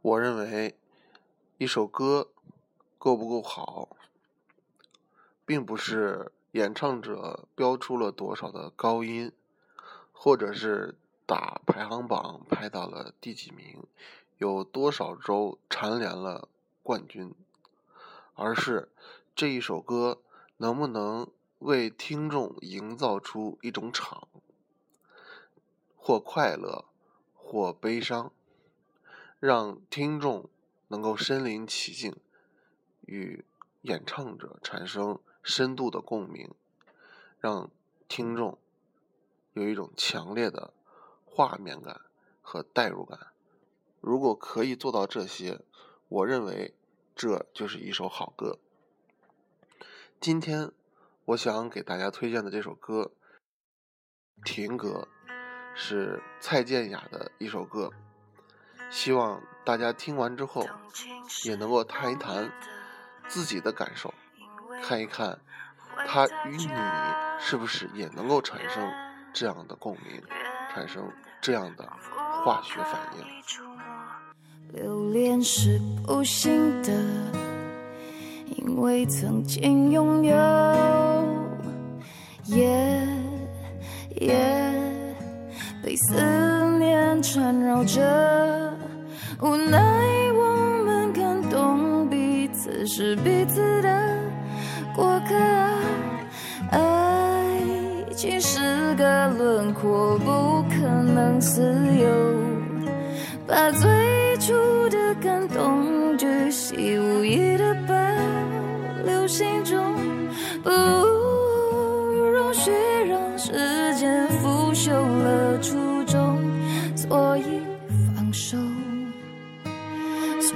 我认为，一首歌够不够好，并不是演唱者标出了多少的高音，或者是打排行榜排到了第几名，有多少周蝉联了冠军，而是这一首歌能不能为听众营造出一种场，或快乐，或悲伤。让听众能够身临其境，与演唱者产生深度的共鸣，让听众有一种强烈的画面感和代入感。如果可以做到这些，我认为这就是一首好歌。今天我想给大家推荐的这首歌《停歌》，是蔡健雅的一首歌。希望大家听完之后，也能够谈一谈自己的感受，看一看他与你是不是也能够产生这样的共鸣，产生这样的化学反应。留恋是不幸的，因为曾经拥有，也也被思缠绕着。无奈我们感动彼此是彼此的过客，爱情是个轮廓，不可能自由。把最初的感动巨细无遗的保留心中，不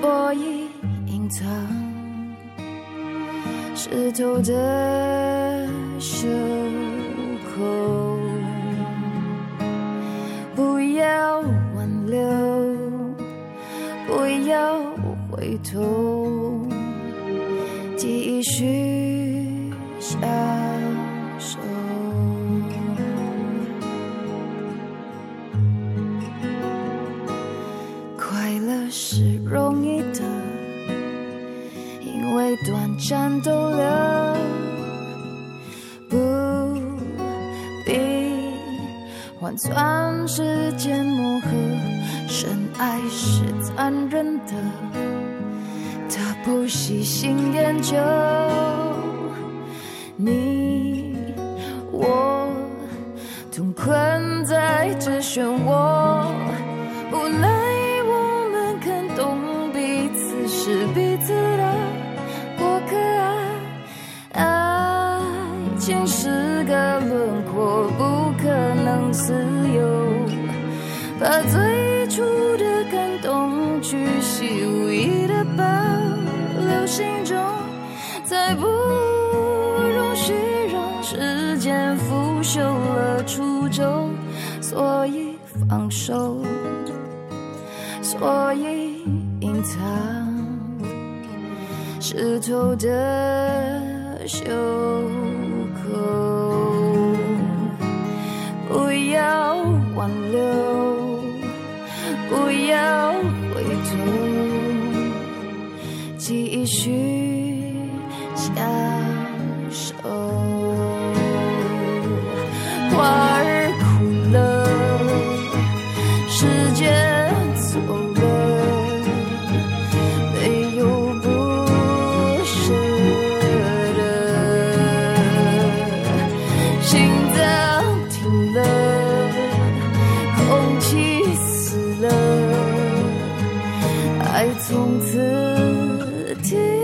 我已隐藏湿透的袖口，不要挽留，不要回头，继续享战斗了，不必换算时间磨合。深爱是残忍的，他不细心研究，你我同困在这漩涡，情是个轮廓，不可能自由。把最初的感动巨细无遗的保留心中，再不容许让时间腐朽了初衷，所以放手，所以隐藏。湿透的袖不要挽留，不要回头，继续相守。花儿枯了，时间走。爱从此停。